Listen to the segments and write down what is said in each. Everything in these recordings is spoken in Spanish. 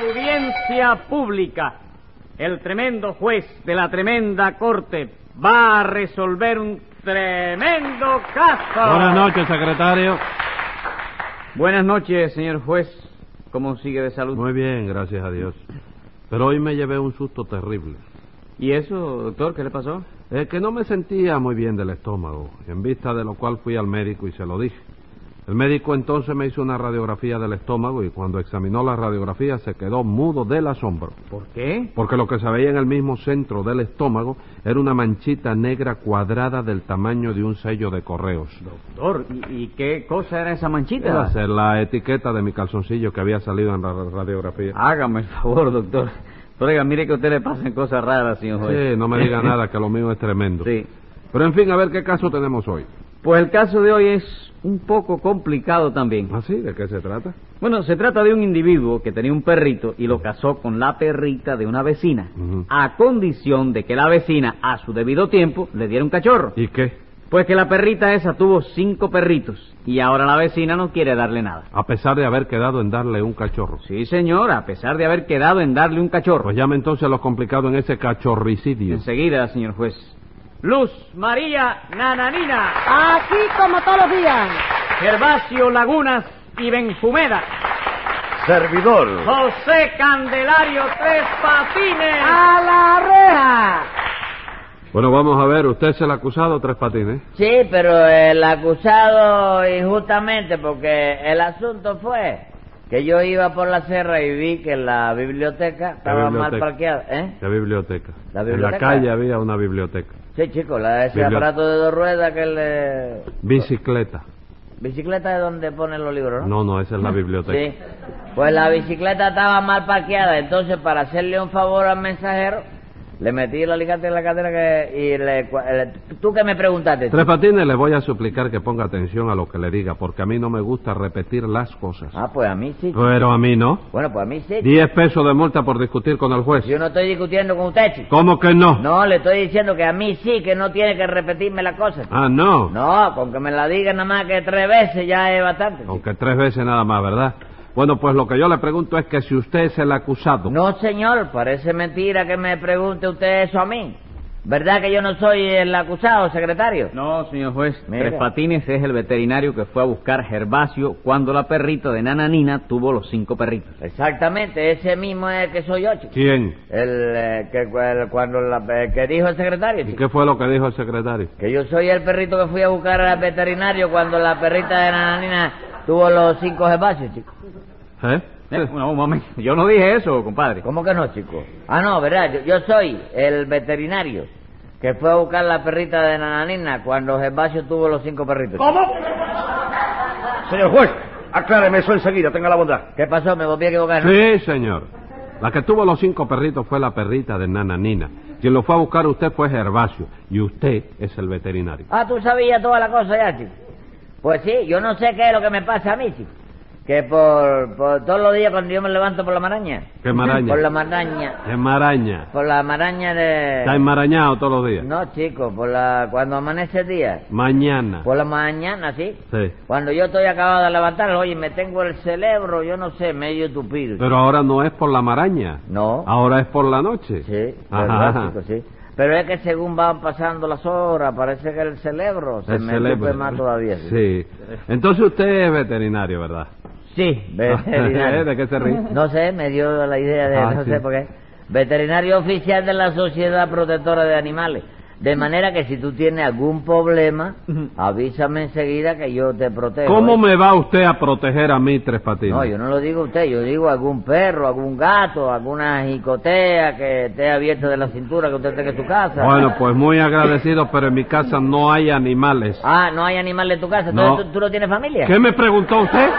Audiencia pública. El tremendo juez de la tremenda corte va a resolver un tremendo caso. Buenas noches, secretario. Buenas noches, señor juez. ¿Cómo sigue de salud? Muy bien, gracias a Dios. Pero hoy me llevé un susto terrible. ¿Y eso, doctor, qué le pasó? Es que no me sentía muy bien del estómago, en vista de lo cual fui al médico y se lo dije. El médico entonces me hizo una radiografía del estómago y cuando examinó la radiografía se quedó mudo del asombro. ¿Por qué? Porque lo que se veía en el mismo centro del estómago era una manchita negra cuadrada del tamaño de un sello de correos. Doctor, ¿y, y qué cosa era esa manchita? Ser la etiqueta de mi calzoncillo que había salido en la radiografía. Hágame el favor, doctor. Oiga, mire que a usted le pasen cosas raras, señor juez. Sí, no me diga nada, que lo mío es tremendo. Sí. Pero en fin, a ver qué caso tenemos hoy. Pues el caso de hoy es un poco complicado también. ¿Ah, sí? ¿De qué se trata? Bueno, se trata de un individuo que tenía un perrito y lo casó con la perrita de una vecina, a condición de que la vecina, a su debido tiempo, le diera un cachorro. ¿Y qué? Pues que la perrita esa tuvo cinco perritos y ahora la vecina no quiere darle nada. A pesar de haber quedado en darle un cachorro. Sí, señor, a pesar de haber quedado en darle un cachorro. Pues llame entonces lo complicado en ese cachorricidio. Enseguida, señor juez. Luz María Nananina, Aquí como todos los días. Gervasio Lagunas y Benjumeda, Servidor. José Candelario Tres Patines. A la reja. Bueno, vamos a ver, usted es el acusado, Tres Patines. Sí, pero el acusado injustamente, porque el asunto fue que yo iba por la serra y vi que la biblioteca estaba mal biblioteca? parqueada. ¿Eh? ¿Qué biblioteca? La En la biblioteca. calle había una biblioteca. Sí, chico, la, ese aparato de dos ruedas que le... Bicicleta. Bicicleta es donde ponen los libros, ¿no? No, no, esa es la biblioteca. Sí. Pues la bicicleta estaba mal parqueada, entonces para hacerle un favor al mensajero, le metí el alicate en la cadera que, y le, le- ¿Tú qué me preguntaste? Tres Patines, le voy a suplicar que ponga atención a lo que le diga, porque a mí no me gusta repetir las cosas. Ah, pues a mí sí. Pero a mí no. Bueno, pues a mí sí. Diez pesos de multa por discutir con el juez. Yo no estoy discutiendo con usted, chico. ¿Cómo que no? No, le estoy diciendo que a mí sí, que no tiene que repetirme la cosa. chico. Ah, no. No, con que me la diga nada más que tres veces ya es bastante. chico. Aunque tres veces nada más, ¿verdad? Bueno, pues lo que yo le pregunto es que si usted es el acusado. No, señor, parece mentira que me pregunte usted eso a mí. ¿Verdad que yo no soy el acusado, secretario? No, señor juez. Mira. Tres Patines es el veterinario que fue a buscar Gervasio cuando la perrita de Nana Nina tuvo los cinco perritos. Exactamente, ese mismo es el que soy yo, chico. ¿Quién? El, eh, que, el- cuando la, el que dijo el secretario, ¿Y qué fue lo que dijo el secretario? Que yo soy el perrito que fui a buscar al veterinario cuando la perrita de Nananina tuvo los cinco herbáceos, chico. ¿Eh? Eh, no, un momento. Yo no dije eso, compadre. ¿Cómo que no, chico? Ah, no, verdad, yo, yo soy el veterinario que fue a buscar la perrita de Nananina cuando Gervasio tuvo los cinco perritos. ¿Cómo? Señor juez, acláreme eso enseguida, tenga la bondad. ¿Qué pasó? ¿Me volví a equivocar? no? Sí, señor. La que tuvo los cinco perritos fue la perrita de Nana Nina. Quien lo fue a buscar usted fue Gervasio. Y usted es el veterinario. Ah, tú sabías toda la cosa ya, chico. Pues sí, yo no sé qué es lo que me pasa a mí, chico. Que por, por todos los días cuando yo me levanto por la maraña. ¿Qué maraña? Por la maraña. Es maraña. Por la maraña de... Está enmarañado todos los días. No, chico, por la... Cuando amanece el día. Mañana. Por la mañana, sí. Sí. Cuando yo estoy acabado de levantar, oye, me tengo el cerebro, yo no sé, medio tupido. Pero ahora no es por la maraña. No. Ahora es por la noche. Sí, Ajá, verdad, ajá. chico, sí. Pero es que según van pasando las horas, parece que el cerebro se El me cerebro. más todavía. Sí. Entonces usted es veterinario, ¿verdad? Sí, veterinario. ¿De qué se ríe? No sé, me dio la idea de, Ah, no sí. sé por qué. Veterinario oficial de la Sociedad Protectora de Animales. De manera que si tú tienes algún problema, avísame enseguida que yo te protejo. ¿Cómo me va usted a proteger a mí, Tres Patines? No, yo no lo digo a usted, yo digo algún perro, algún gato, alguna jicotea que esté abierta de la cintura que usted tenga en su casa. Bueno, pues muy agradecido, pero en mi casa no hay animales. Ah, no hay animales en tu casa, No. entonces ¿tú, tú no tienes familia. ¿Qué me preguntó usted?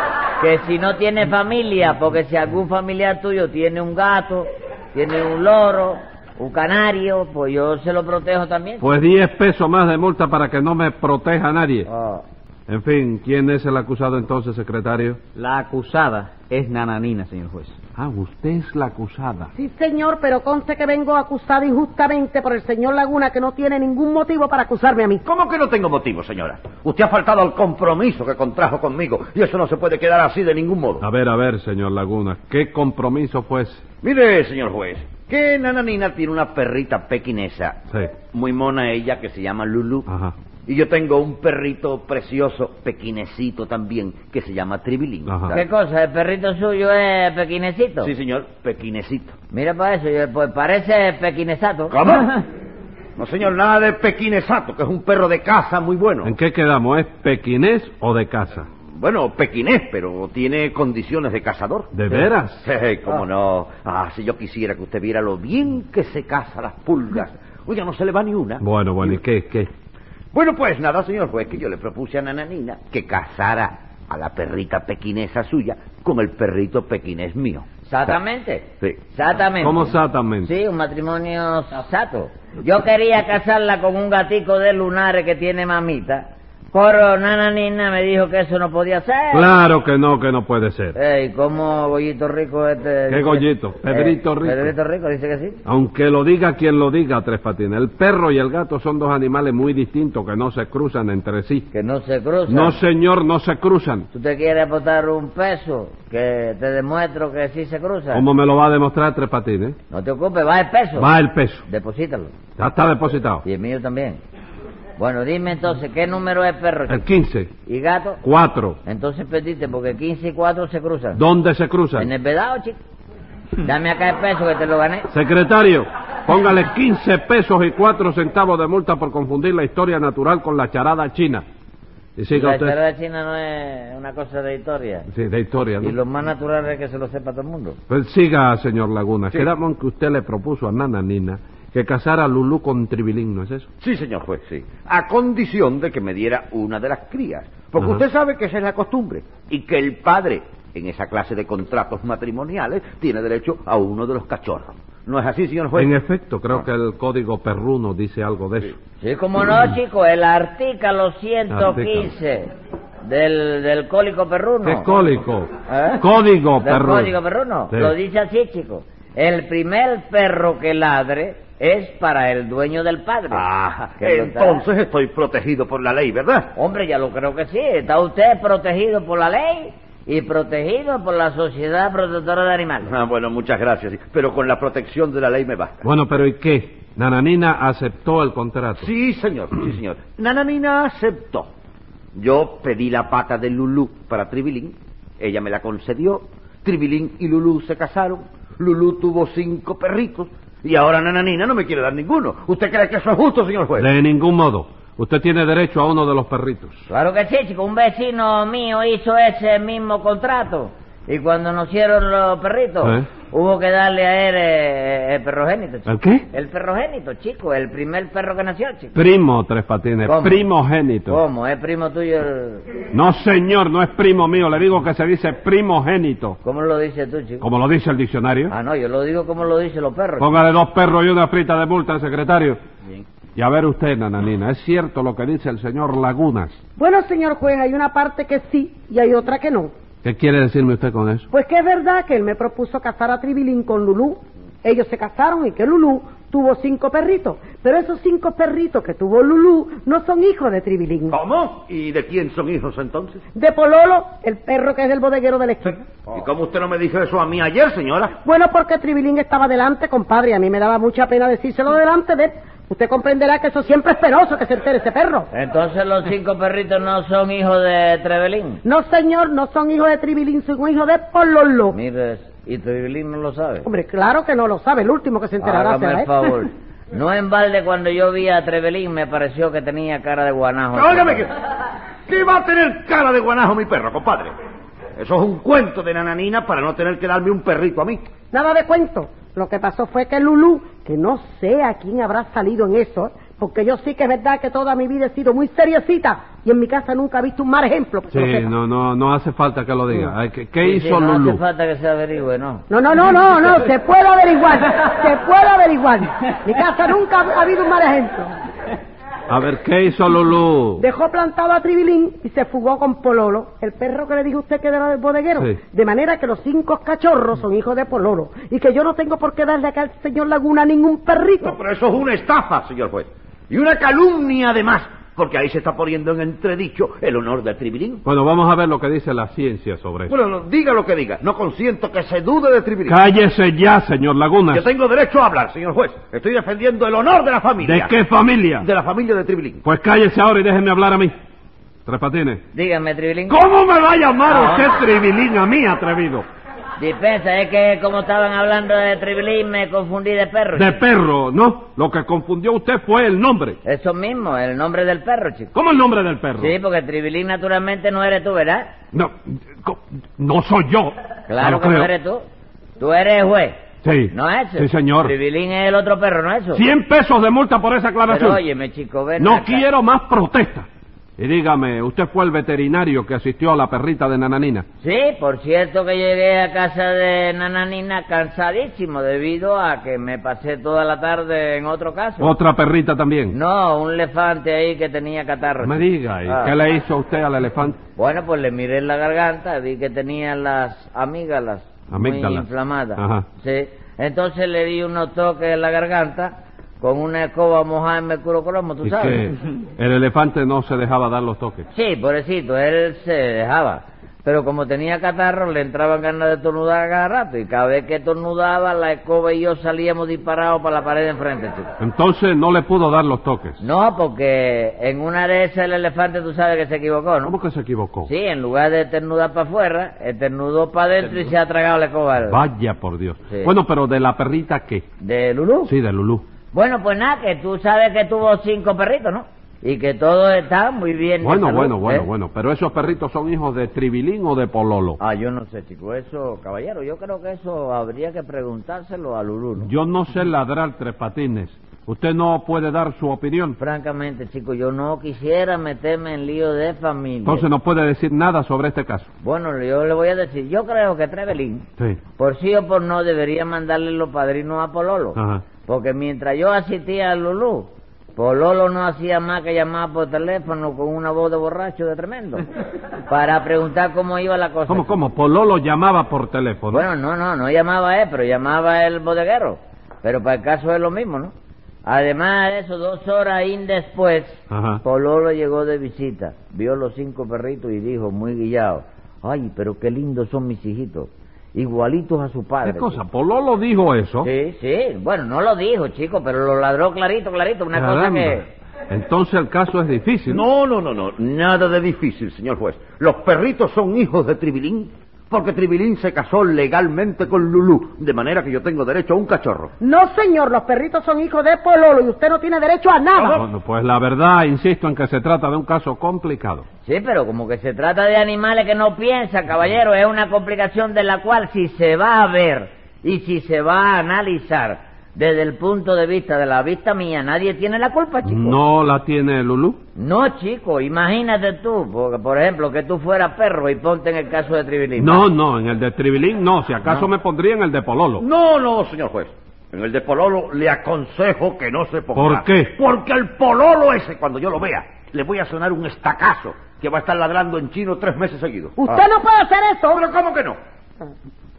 Que si no tienes familia, porque si algún familiar tuyo tiene un gato, tiene un loro, un canario, pues yo se lo protejo también. Pues 10 pesos más de multa para que no me proteja nadie. Ah, En fin, ¿quién es el acusado entonces, secretario? La acusada es Nananina, señor juez. Ah, usted es la acusada. Sí, señor, pero conste que vengo acusada injustamente por el señor Laguna, que no tiene ningún motivo para acusarme a mí. ¿Cómo que no tengo motivo, señora? Usted ha faltado al compromiso que contrajo conmigo y eso no se puede quedar así de ningún modo. A ver, a ver, señor Laguna, ¿qué compromiso fue ese? Mire, señor juez, que Nananina tiene una perrita pequinesa, Sí. muy mona ella, que se llama Lulu. Ajá. Y yo tengo un perrito precioso, pequinecito también, que se llama Tribilín. ¿Qué cosa? ¿El perrito suyo es pequinecito? Sí, señor, pequinecito. Mira para eso, yo- pues parece pequinesato. ¿Cómo? No, señor, nada de pequinesato, que es un perro de casa muy bueno. ¿En qué quedamos? ¿Es pequinés o de casa? Bueno, pequinés, pero tiene condiciones de cazador. ¿De veras? Sí, cómo no. Ah, si yo quisiera que usted viera lo bien que se caza las pulgas. Oiga, no se le va ni una. Bueno, bueno, ¿y qué? ¿Qué? Bueno, pues nada, señor juez, que yo le propuse a Nananina que casara a la perrita pequinesa suya con el perrito pequinés mío. Exactamente. Sí. Exactamente. ¿Cómo exactamente? Sí, un matrimonio sato. Yo quería casarla con un gatico de lunares que tiene mamita. Pero Nana Nina me dijo que eso no podía ser. Claro que no, que no puede ser. Ey, ¿cómo Gollito Rico este? ¿Qué dice- Goyito? Pedrito Eh, Rico. Pedrito Rico dice que sí. Aunque lo diga quien lo diga, Tres Patines, el perro y el gato son dos animales muy distintos que no se cruzan entre sí. Que no se cruzan. No, señor, no se cruzan. ¿Tú te quieres apostar un peso? Que te demuestro que sí se cruzan. ¿Cómo me lo va a demostrar Tres Patines? No te ocupes, va el peso. Va el peso. Deposítalo. Ya está depositado. Y el mío también. Bueno, dime entonces, ¿qué número es perro? El 15, ¿Y gato? 4. Entonces perdiste, porque 15 y 4 se cruzan. ¿Dónde se cruzan? En el vedado, chico. Dame acá el peso que te lo gané. Secretario, póngale 15 pesos y 4 centavos de multa por confundir la historia natural con la charada china. Y siga la usted. historia china no es una cosa de historia. Sí, de historia, ¿no? Y lo más natural es que se lo sepa todo el mundo. Pues siga, señor Laguna. Quedamos que usted le propuso a Nana Nina que casara a Lulú con Tribilín, ¿no es eso? Sí, señor juez, sí. A condición de que me diera una de las crías. Porque Ajá. usted sabe que esa es la costumbre. Y que el padre, en esa clase de contratos matrimoniales, tiene derecho a uno de los cachorros. ¿No es así, señor juez? En efecto, creo que el código perruno dice algo de eso. Sí, como no, chico, el artículo 115 del, del cólico perruno. ¿Qué cólico? ¿Eh? Código Del perruno. código perruno. Sí. Lo dice así, chico. El primer perro que ladre es para el dueño del padre. Ah, entonces estoy protegido por la ley, ¿verdad? Hombre, ya lo creo que sí. Está usted protegido por la ley y protegido por la Sociedad Protectora de Animales. Ah, bueno, muchas gracias. Pero con la protección de la ley me basta. Bueno, pero ¿y qué? Nananina aceptó el contrato. Sí, señor, sí, señor. Nananina aceptó. Yo pedí la pata de Lulú para Tribilín. Ella me la concedió. Tribilín y Lulú se casaron. Lulú tuvo cinco perritos. Y ahora Nananina no me quiere dar ninguno. ¿Usted cree que eso es justo, señor juez? De ningún modo. Usted tiene derecho a uno de los perritos. Claro que sí, chico. Un vecino mío hizo ese mismo contrato. Y cuando nacieron los perritos, ¿Eh? hubo que darle a él eh, el perrogénito, chico. ¿El qué? El perrogénito, chico. El primer perro que nació, chico. Primo, Tres Patines. ¿Cómo? Primogénito. ¿Cómo? ¿Es primo tuyo el... No, señor, no es primo mío. Le digo que se dice primogénito. ¿Cómo lo dices tú, chico? Como lo dice el diccionario. Ah, no, yo lo digo como lo dicen los perros. chico. Póngale dos perros y una frita de multa al secretario. Y a ver usted, Nananina, ¿es cierto lo que dice el señor Lagunas? Bueno, señor juez, hay una parte que sí y hay otra que no. ¿Qué quiere decirme usted con eso? Pues que es verdad que él me propuso casar a Tribilín con Lulú. Ellos se casaron y que Lulú tuvo cinco perritos. Pero esos cinco perritos que tuvo Lulú no son hijos de Tribilín. ¿Cómo? ¿Y de quién son hijos entonces? De Pololo, el perro que es del bodeguero de la esquina. ¿Y cómo usted no me dijo eso a mí ayer, señora? Bueno, porque Tribilín estaba delante, compadre, y a mí me daba mucha pena decírselo delante de él. Usted comprenderá que eso siempre es penoso que se entere ese perro. Entonces los cinco perritos no son hijos de Trevelín. No, señor, no son hijos de Tribilín, son hijos de Pololo. Mire, y Trevelín no lo sabe. Hombre, claro que no lo sabe, el último que se enterará Hágame será el favor. No en balde cuando yo vi a Trevelín me pareció que tenía cara de guanajo. Óigame que... ¿Qué va a tener cara de guanajo mi perro, compadre? Eso es un cuento de nananina para no tener que darme un perrito a mí. Nada de cuento. Lo que pasó fue que Lulú, que no sé a quién habrá salido en eso, porque yo sí que es verdad que toda mi vida he sido muy seriecita y en mi casa nunca he visto un mal ejemplo. lo Sí, no, no, no hace falta que lo diga. ¿Qué, qué Sí, hizo sí, no Lulú? hace falta que se averigüe, ¿no? No, no, no, no, no, se puede averiguar, se puede averiguar. Mi casa nunca ha habido un mal ejemplo. A ver, ¿qué hizo Lulú? Dejó plantado a Tribilín y se fugó con Pololo, el perro que le dijo usted que era del bodeguero. Sí. De manera que los cinco cachorros son hijos de Pololo. Y que yo no tengo por qué darle acá al señor Laguna ningún perrito. No, pero eso es una estafa, señor juez. Y una calumnia además, porque ahí se está poniendo en entredicho el honor de Tribilín. Bueno, vamos a ver lo que dice la ciencia sobre eso. Bueno, no, diga lo que diga, no consiento que se dude de Tribilín. Cállese ya, señor Laguna. Yo tengo derecho a hablar, señor juez. Estoy defendiendo el honor de la familia. ¿De qué familia? De la familia de Tribilín. Pues cállese ahora y déjeme hablar a mí. Tres patines. Dígame, Tribilín. ¿Cómo me va a llamar Ah. usted Tribilín a mí, atrevido? Dispensa, es que como estaban hablando de Tribilín me confundí de perro. De chico. perro, ¿no? Lo que confundió usted fue el nombre. Eso mismo, el nombre del perro, chico. ¿Cómo el nombre del perro? Sí, porque Tribilín naturalmente no eres tú, ¿verdad? No, no soy yo. Claro que no eres tú. Tú eres juez. Sí. ¿No es eso? Sí, señor. Tribilín es el otro perro, ¿no es eso? Cien pesos de multa por esa aclaración. Pero óyeme, chico, ven no acá. quiero más protestas. Y dígame, ¿usted fue el veterinario que asistió a la perrita de Nananina? Sí, por cierto que llegué a casa de Nananina cansadísimo debido a que me pasé toda la tarde en otro caso. ¿Otra perrita también? No, un elefante ahí que tenía catarro. Me diga, ¿y Ah. qué le hizo usted al elefante? Bueno, pues le miré en la garganta, vi que tenía las amígdalas muy Amígdalas. inflamadas. Ajá. Sí. Entonces le di unos toques en la garganta con una escoba mojada en mercurio cromo, ¿tú Y sabes? que el elefante no se dejaba dar los toques. Sí, pobrecito, él se dejaba. Pero como tenía catarro, le entraban ganas de tornudar cada rato. Y cada vez que tornudaba, la escoba y yo salíamos disparados para la pared de enfrente, chico. Entonces no le pudo dar los toques. No, porque en una de esas el elefante tú sabes que se equivocó, ¿no? ¿Cómo que se equivocó? Sí, en lugar de ternudar para afuera, ternudó para adentro y se ha tragado la escoba. Vaya por Dios. Sí. Bueno, pero de la perrita, ¿qué? ¿De Lulú? Sí, de Lulú. Bueno, pues nada, que tú sabes que tuvo cinco perritos, ¿no? Y que todos están muy bien. Bueno, salud, bueno, bueno, ¿eh? bueno. Pero esos perritos son hijos de Tribilín o de Pololo. Ah, yo no sé, chico. Eso, caballero, yo creo que eso habría que preguntárselo a Lulú, ¿no? Yo no sé ladrar tres patines. Usted no puede dar su opinión. Francamente, chico, yo no quisiera meterme en lío de familia. Entonces no puede decir nada sobre este caso. Bueno, yo le voy a decir, yo creo que Trevelin, Sí. por sí o por no, debería mandarle los padrinos a Pololo. Ajá. Porque mientras yo asistía a Lulú, Pololo no hacía más que llamar por teléfono con una voz de borracho de tremendo para preguntar cómo iba la cosa. ¿Cómo, cómo? Pololo llamaba por teléfono. Bueno, no, no, no llamaba él, pero llamaba el bodeguero. Pero para el caso es lo mismo, ¿no? Además de eso, dos horas ahí después, Ajá. Pololo llegó de visita, vio los cinco perritos y dijo, muy guillado, ay, pero qué lindos son mis hijitos, igualitos a su padre. ¿Qué cosa? ¿Pololo dijo eso? Sí, sí, bueno, no lo dijo, chico, pero lo ladró clarito, clarito, una cosa que... Entonces el caso es difícil. No, no, no, no, nada de difícil, señor juez. Los perritos son hijos de Tribilín porque Tribilín se casó legalmente con Lulú, de manera que yo tengo derecho a un cachorro. No, señor, los perritos son hijos de Pololo y usted no tiene derecho a nada. Bueno, pues la verdad, insisto en que se trata de un caso complicado. Sí, pero como que se trata de animales que no piensan, caballero, es una complicación de la cual si se va a ver y si se va a analizar desde el punto de vista de la vista mía, nadie tiene la culpa, chico. ¿No la tiene Lulú? No, chico, imagínate tú, porque, por ejemplo, que tú fueras perro y ponte en el caso de Tribilín. No, no, en el de Tribilín no. Si acaso No. me pondría en el de Pololo. No, no, señor juez. En el de Pololo le aconsejo que no se ponga. ¿Por qué? Porque el Pololo ese, cuando yo lo vea, le voy a sonar un estacazo que va a estar ladrando en chino tres meses seguidos. Usted no puede hacer eso. ¿Pero cómo que no?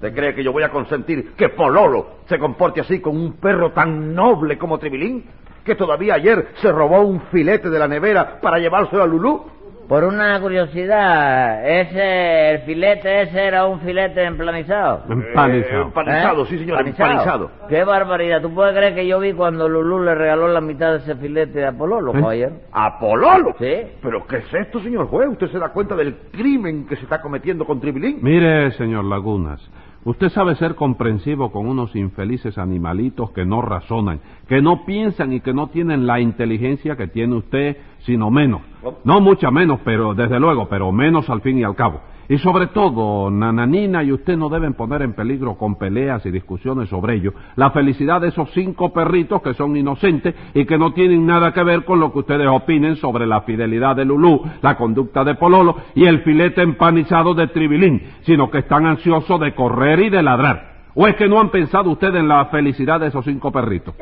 ¿Usted cree que yo voy a consentir que Pololo se comporte así con un perro tan noble como Tribilín? Que todavía ayer se robó un filete de la nevera para llevárselo a Lulú. Por una curiosidad, ese, el filete ese era un filete emplanizado. Empanizado. Eh, empanizado, ¿Eh? sí señor, empanizado. Qué barbaridad. ¿Tú puedes creer que yo vi cuando Lulú le regaló la mitad de ese filete a Pololo, ¿Eh? caballero? ¿A Pololo? Sí. ¿Pero qué es esto, señor juez? ¿Usted se da cuenta del crimen que se está cometiendo con Tribilín? Mire, señor Lagunas, usted sabe ser comprensivo con unos infelices animalitos que no razonan, que no piensan y que no tienen la inteligencia que tiene usted, sino menos. No mucha menos, pero desde luego, pero menos al fin y al cabo. Y sobre todo, Nananina y usted no deben poner en peligro con peleas y discusiones sobre ello la felicidad de esos cinco perritos que son inocentes y que no tienen nada que ver con lo que ustedes opinen sobre la fidelidad de Lulú, la conducta de Pololo y el filete empanizado de Tribilín, sino que están ansiosos de correr y de ladrar. ¿O es que no han pensado ustedes en la felicidad de esos cinco perritos?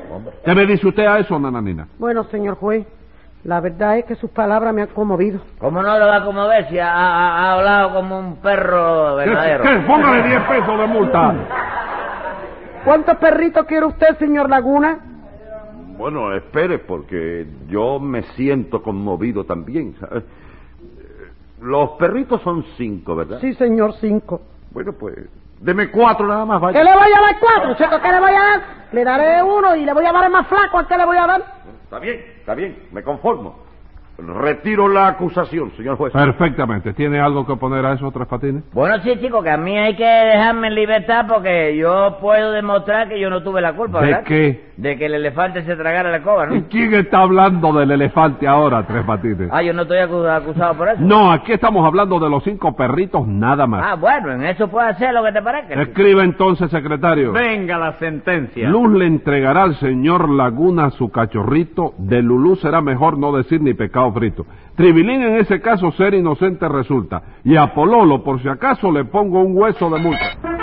¿Qué me dice usted a eso, Nananina? Bueno, señor juez, La verdad es que sus palabras me han conmovido. ¿Cómo no lo va a conmover si ha, ha- ha hablado como un perro ¿Qué, verdadero? qué? Póngale 10 pesos de multa. ¿Cuántos perritos quiere usted, señor Laguna? Bueno, espere, porque yo me siento conmovido también. ¿sabe? Los perritos son cinco, ¿verdad? Sí, señor, cinco. Bueno, pues, deme cuatro nada más, ¿Qué vaya. le voy a dar cuatro, chico? ¿Qué le voy a dar? Le daré uno y le voy a dar el más flaco. ¿A qué le voy a dar? Está bien, está bien, me conformo. Retiro la acusación, señor juez. Perfectamente. ¿Tiene algo que poner a esos tres patines? Bueno, sí, chico, que a mí hay que dejarme en libertad porque yo puedo demostrar que yo no tuve la culpa, ¿De ¿verdad? qué? De que el elefante se tragara la escoba, ¿Y ¿no? quién está hablando del elefante ahora, tres patines? Ah, yo no estoy acu- acusado por eso. No, aquí estamos hablando de los cinco perritos nada más. Ah, bueno, en eso puede hacer lo que te parezca. chico. Escribe entonces, secretario. Venga la sentencia. Luz le entregará al señor Laguna su cachorrito. De Lulú será mejor no decir ni pecado frito. Tribilín en ese caso ser inocente resulta. Y a Pololo, por si acaso, le pongo un hueso de multa.